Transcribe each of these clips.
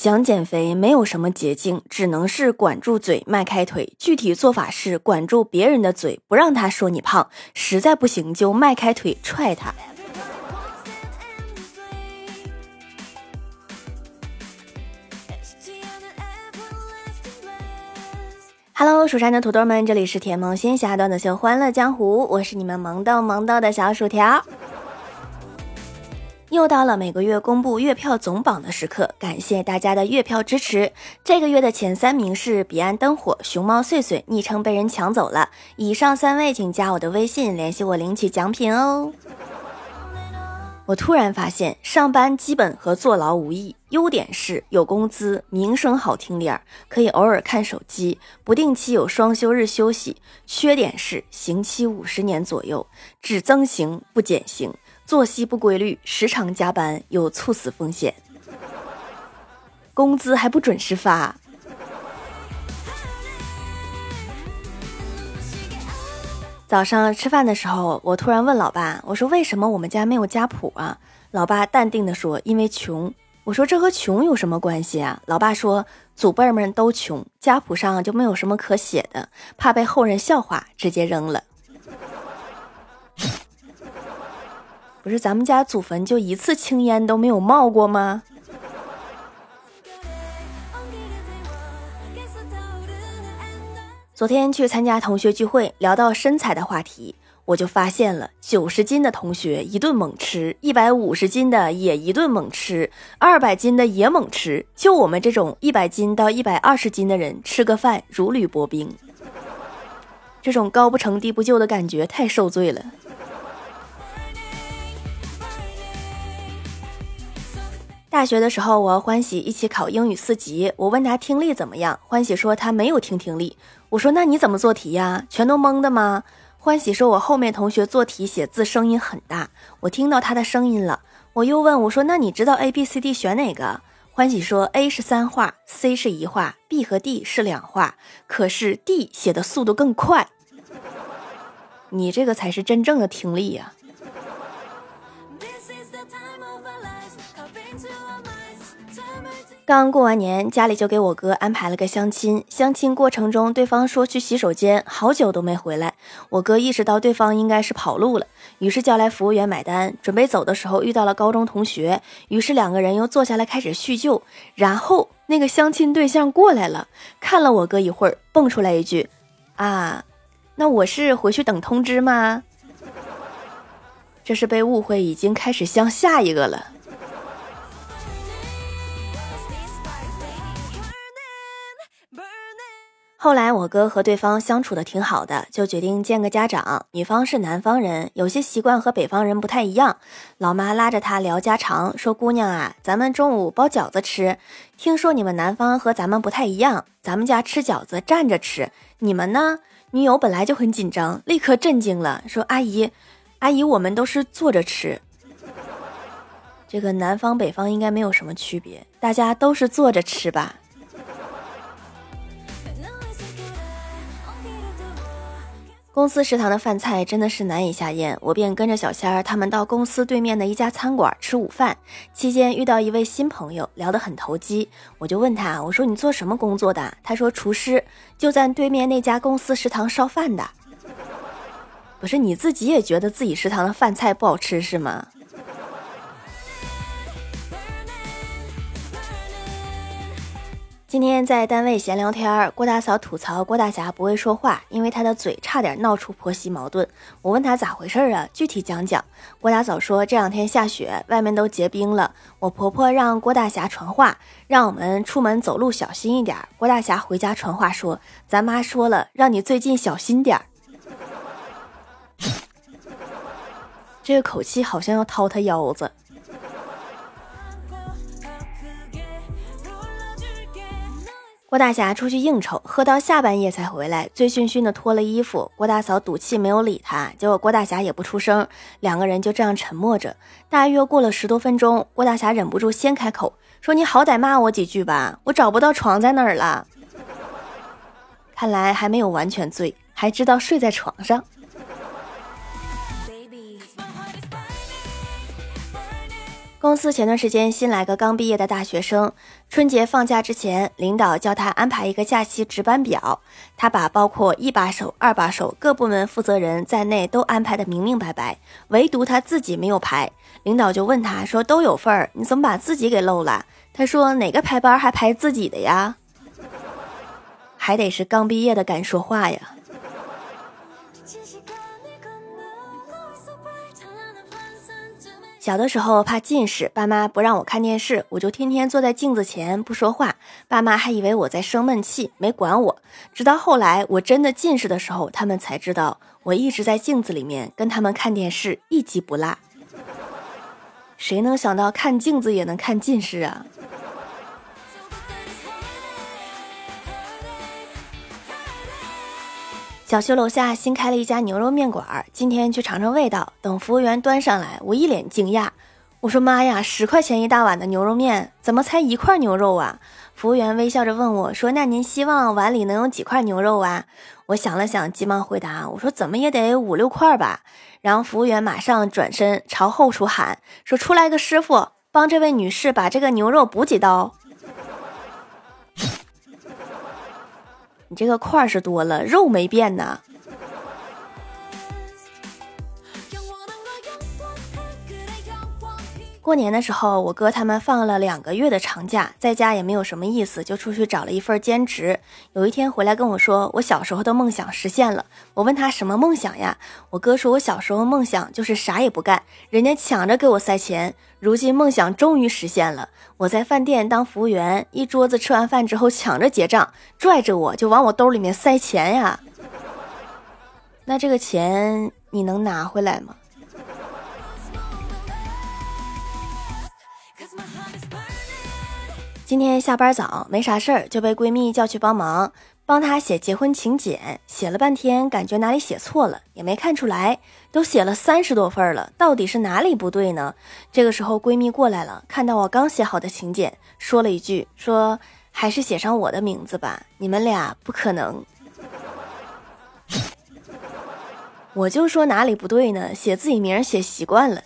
想减肥没有什么捷径，只能是管住嘴，迈开腿。具体做法是管住别人的嘴，不让他说你胖。实在不行就迈开腿踹他。Hello，蜀山的土豆们，这里是甜萌仙侠段子秀《欢乐江湖》，我是你们萌豆萌豆的小薯条。又到了每个月公布月票总榜的时刻，感谢大家的月票支持。这个月的前三名是彼岸灯火、熊猫碎碎，昵称被人抢走了。以上三位请加我的微信联系我领取奖品哦。我突然发现，上班基本和坐牢无异，优点是有工资，名声好听点儿，可以偶尔看手机，不定期有双休日休息；缺点是刑期五十年左右，只增刑不减刑。作息不规律，时常加班，有猝死风险。工资还不准时发。早上吃饭的时候，我突然问老爸：“我说为什么我们家没有家谱啊？”老爸淡定的说：“因为穷。”我说：“这和穷有什么关系啊？”老爸说：“祖辈们都穷，家谱上就没有什么可写的，怕被后人笑话，直接扔了。”不是咱们家祖坟就一次青烟都没有冒过吗？昨天去参加同学聚会，聊到身材的话题，我就发现了九十斤的同学一顿猛吃，一百五十斤的也一顿猛吃，二百斤的也猛吃，就我们这种一百斤到一百二十斤的人，吃个饭如履薄冰，这种高不成低不就的感觉太受罪了。大学的时候，我和欢喜一起考英语四级。我问他听力怎么样，欢喜说他没有听听力。我说那你怎么做题呀？全都蒙的吗？欢喜说，我后面同学做题写字声音很大，我听到他的声音了。我又问我说那你知道 A B C D 选哪个？欢喜说 A 是三画，C 是一画，B 和 D 是两画，可是 D 写的速度更快。你这个才是真正的听力呀。刚过完年，家里就给我哥安排了个相亲。相亲过程中，对方说去洗手间，好久都没回来。我哥意识到对方应该是跑路了，于是叫来服务员买单。准备走的时候，遇到了高中同学，于是两个人又坐下来开始叙旧。然后那个相亲对象过来了，看了我哥一会儿，蹦出来一句：“啊，那我是回去等通知吗？”这是被误会，已经开始相下一个了。后来我哥和对方相处的挺好的，就决定见个家长。女方是南方人，有些习惯和北方人不太一样。老妈拉着他聊家常，说：“姑娘啊，咱们中午包饺子吃。听说你们南方和咱们不太一样，咱们家吃饺子站着吃，你们呢？”女友本来就很紧张，立刻震惊了，说：“阿姨，阿姨，我们都是坐着吃。这个南方北方应该没有什么区别，大家都是坐着吃吧。”公司食堂的饭菜真的是难以下咽，我便跟着小仙儿他们到公司对面的一家餐馆吃午饭。期间遇到一位新朋友，聊得很投机，我就问他，我说你做什么工作的？他说厨师，就在对面那家公司食堂烧饭的。不是你自己也觉得自己食堂的饭菜不好吃是吗？今天在单位闲聊天，郭大嫂吐槽郭大侠不会说话，因为他的嘴差点闹出婆媳矛盾。我问他咋回事啊？具体讲讲。郭大嫂说这两天下雪，外面都结冰了。我婆婆让郭大侠传话，让我们出门走路小心一点。郭大侠回家传话说，咱妈说了，让你最近小心点儿。这个口气好像要掏他腰子。郭大侠出去应酬，喝到下半夜才回来，醉醺醺的脱了衣服。郭大嫂赌气没有理他，结果郭大侠也不出声，两个人就这样沉默着。大约过了十多分钟，郭大侠忍不住先开口说：“你好歹骂我几句吧，我找不到床在哪儿了。”看来还没有完全醉，还知道睡在床上。公司前段时间新来个刚毕业的大学生，春节放假之前，领导叫他安排一个假期值班表，他把包括一把手、二把手各部门负责人在内都安排的明明白白，唯独他自己没有排。领导就问他说：“都有份儿，你怎么把自己给漏了？”他说：“哪个排班还排自己的呀？还得是刚毕业的敢说话呀。”小的时候怕近视，爸妈不让我看电视，我就天天坐在镜子前不说话。爸妈还以为我在生闷气，没管我。直到后来我真的近视的时候，他们才知道我一直在镜子里面跟他们看电视，一集不落。谁能想到看镜子也能看近视啊？小区楼下新开了一家牛肉面馆，今天去尝尝味道。等服务员端上来，我一脸惊讶，我说：“妈呀，十块钱一大碗的牛肉面，怎么才一块牛肉啊？”服务员微笑着问我说：“那您希望碗里能有几块牛肉啊？”我想了想，急忙回答：“我说怎么也得五六块吧。”然后服务员马上转身朝后厨喊说：“出来个师傅，帮这位女士把这个牛肉补几刀。”你这个块是多了，肉没变呢。过年的时候，我哥他们放了两个月的长假，在家也没有什么意思，就出去找了一份兼职。有一天回来跟我说，我小时候的梦想实现了。我问他什么梦想呀？我哥说我小时候梦想就是啥也不干，人家抢着给我塞钱。如今梦想终于实现了，我在饭店当服务员，一桌子吃完饭之后抢着结账，拽着我就往我兜里面塞钱呀。那这个钱你能拿回来吗？今天下班早，没啥事儿，就被闺蜜叫去帮忙，帮她写结婚请柬。写了半天，感觉哪里写错了，也没看出来。都写了三十多份了，到底是哪里不对呢？这个时候，闺蜜过来了，看到我刚写好的请柬，说了一句：“说还是写上我的名字吧，你们俩不可能。”我就说哪里不对呢？写自己名写习惯了。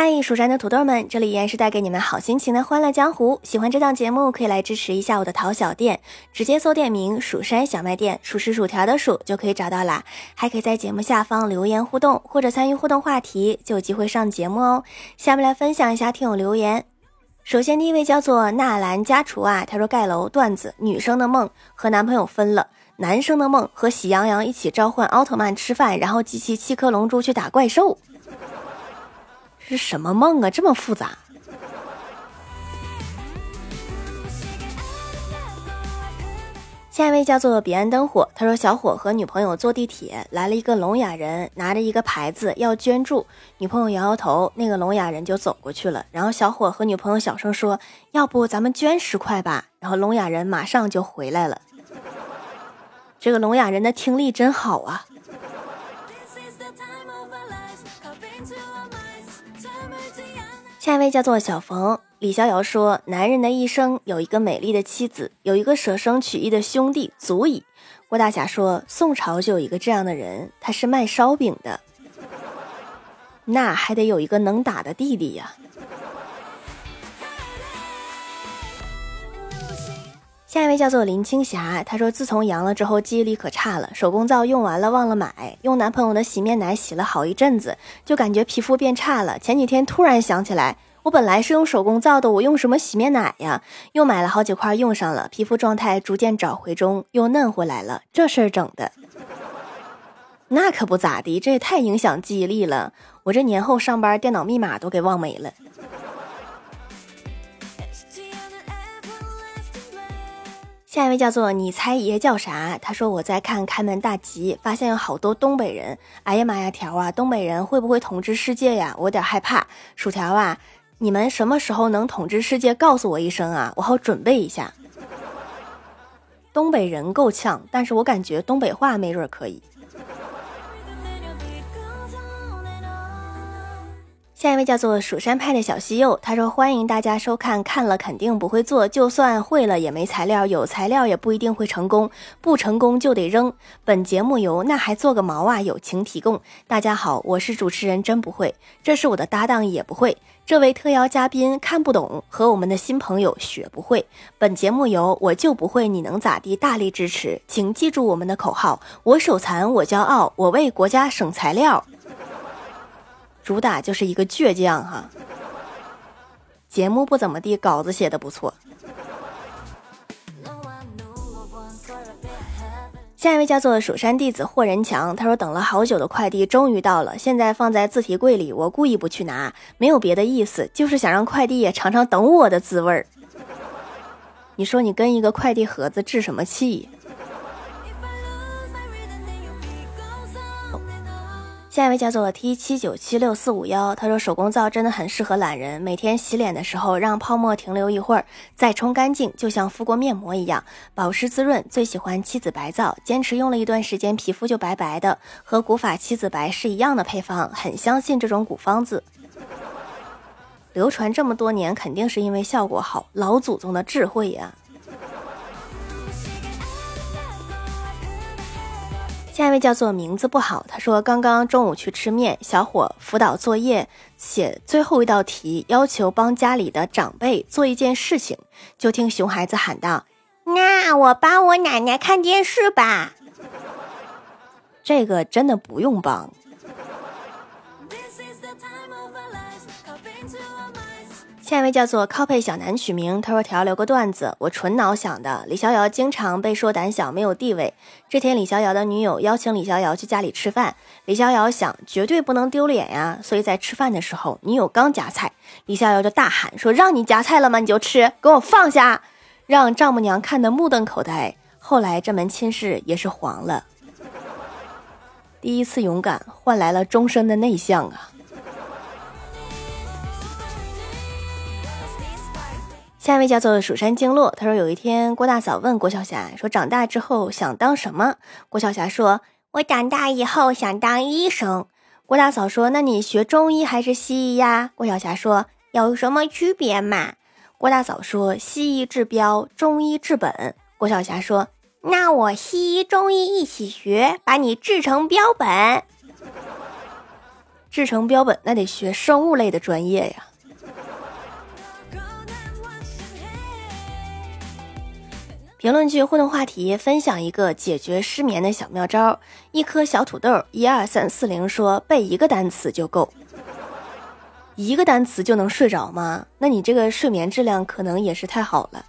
嗨，蜀山的土豆们，这里依然是带给你们好心情的欢乐江湖。喜欢这档节目，可以来支持一下我的淘小店，直接搜店名“蜀山小卖店”，数是薯条的数就可以找到啦。还可以在节目下方留言互动，或者参与互动话题，就有机会上节目哦。下面来分享一下听友留言。首先第一位叫做纳兰家厨啊，他说盖楼段子：女生的梦和男朋友分了，男生的梦和喜羊羊一起召唤奥特曼吃饭，然后集齐七颗龙珠去打怪兽。是什么梦啊？这么复杂。下一位叫做彼岸灯火，他说小伙和女朋友坐地铁，来了一个聋哑人，拿着一个牌子要捐助，女朋友摇摇头，那个聋哑人就走过去了。然后小伙和女朋友小声说：“要不咱们捐十块吧。”然后聋哑人马上就回来了。这个聋哑人的听力真好啊。下一位叫做小冯，李逍遥说：“男人的一生有一个美丽的妻子，有一个舍生取义的兄弟，足矣。”郭大侠说：“宋朝就有一个这样的人，他是卖烧饼的，那还得有一个能打的弟弟呀。”下一位叫做林青霞，她说：“自从阳了之后，记忆力可差了，手工皂用完了忘了买，用男朋友的洗面奶洗了好一阵子，就感觉皮肤变差了。前几天突然想起来，我本来是用手工皂的，我用什么洗面奶呀？又买了好几块用上了，皮肤状态逐渐找回中，又嫩回来了。这事儿整的，那可不咋地，这也太影响记忆力了。我这年后上班，电脑密码都给忘没了。”下一位叫做你猜爷叫啥？他说我在看《开门大吉》，发现有好多东北人。哎呀妈呀，条啊，东北人会不会统治世界呀？我有点害怕。薯条啊，你们什么时候能统治世界？告诉我一声啊，我好准备一下。东北人够呛，但是我感觉东北话没准可以。下一位叫做蜀山派的小西柚，他说：“欢迎大家收看，看了肯定不会做，就算会了也没材料，有材料也不一定会成功，不成功就得扔。本节目由那还做个毛啊友情提供。大家好，我是主持人真不会，这是我的搭档也不会，这位特邀嘉宾看不懂和我们的新朋友学不会。本节目由我就不会，你能咋地？大力支持，请记住我们的口号：我手残我骄傲，我为国家省材料。”主打就是一个倔强哈，节目不怎么地，稿子写的不错。下一位叫做蜀山弟子霍仁强，他说等了好久的快递终于到了，现在放在自提柜里，我故意不去拿，没有别的意思，就是想让快递也尝尝等我的滋味儿。你说你跟一个快递盒子置什么气？下一位叫做 T 七九七六四五幺，他说手工皂真的很适合懒人，每天洗脸的时候让泡沫停留一会儿，再冲干净，就像敷过面膜一样，保湿滋润。最喜欢七子白皂，坚持用了一段时间，皮肤就白白的，和古法七子白是一样的配方，很相信这种古方子，流传这么多年，肯定是因为效果好，老祖宗的智慧呀。下一位叫做名字不好，他说刚刚中午去吃面，小伙辅导作业写最后一道题，要求帮家里的长辈做一件事情，就听熊孩子喊道：“那我帮我奶奶看电视吧。”这个真的不用帮。下一位叫做 copy 小南取名，他说：“条留个段子，我纯脑想的。李逍遥经常被说胆小没有地位。这天，李逍遥的女友邀请李逍遥去家里吃饭，李逍遥想绝对不能丢脸呀，所以在吃饭的时候，女友刚夹菜，李逍遥就大喊说：‘让你夹菜了吗？你就吃，给我放下！’让丈母娘看得目瞪口呆。后来这门亲事也是黄了。第一次勇敢换来了终身的内向啊。”下一位叫做蜀山经络，他说有一天郭大嫂问郭晓霞说：“长大之后想当什么？”郭晓霞说：“我长大以后想当医生。”郭大嫂说：“那你学中医还是西医呀？”郭晓霞说：“有什么区别嘛？”郭大嫂说：“西医治标，中医治本。”郭晓霞说：“那我西医中医一起学，把你治成标本。治成标本，那得学生物类的专业呀。”评论区互动话题：分享一个解决失眠的小妙招。一颗小土豆，一二三四零说背一个单词就够，一个单词就能睡着吗？那你这个睡眠质量可能也是太好了。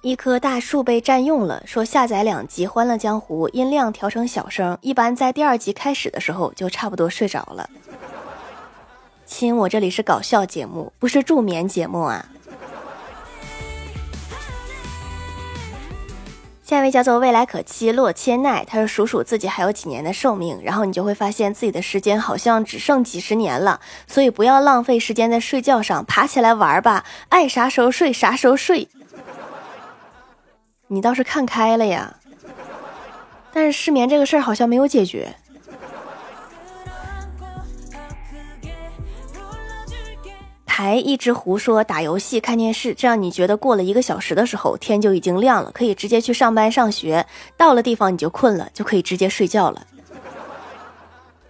一棵大树被占用了，说下载两集《欢乐江湖》，音量调成小声，一般在第二集开始的时候就差不多睡着了。亲，我这里是搞笑节目，不是助眠节目啊。下一位叫做未来可期洛千奈，他说数数自己还有几年的寿命，然后你就会发现自己的时间好像只剩几十年了，所以不要浪费时间在睡觉上，爬起来玩吧，爱啥时候睡啥时候睡。你倒是看开了呀，但是失眠这个事儿好像没有解决。还一直胡说打游戏看电视，这样你觉得过了一个小时的时候，天就已经亮了，可以直接去上班上学。到了地方你就困了，就可以直接睡觉了。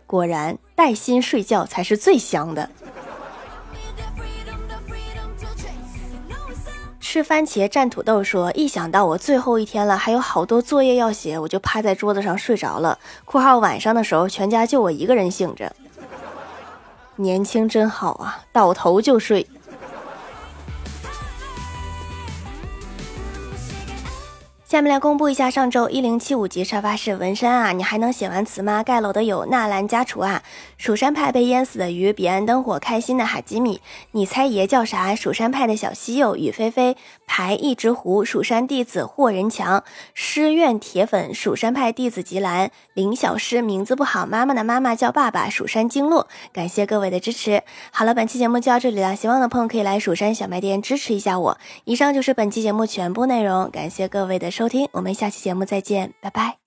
果然，带薪睡觉才是最香的。吃番茄蘸土豆说，一想到我最后一天了，还有好多作业要写，我就趴在桌子上睡着了。（括号晚上的时候，全家就我一个人醒着。）年轻真好啊，倒头就睡。下面来公布一下上周一零七五级沙发是文山啊，你还能写完词吗？盖楼的有纳兰家厨啊，蜀山派被淹死的鱼，彼岸灯火开心的哈基米，你猜爷叫啥？蜀山派的小西柚，雨霏霏，排一直湖，蜀山弟子霍仁强，诗苑铁粉，蜀山派弟子吉兰，林小诗名字不好，妈妈的妈妈叫爸爸，蜀山经络，感谢各位的支持。好了，本期节目就到这里了，希望的朋友可以来蜀山小卖店支持一下我。以上就是本期节目全部内容，感谢各位的收。收听，我们下期节目再见，拜拜。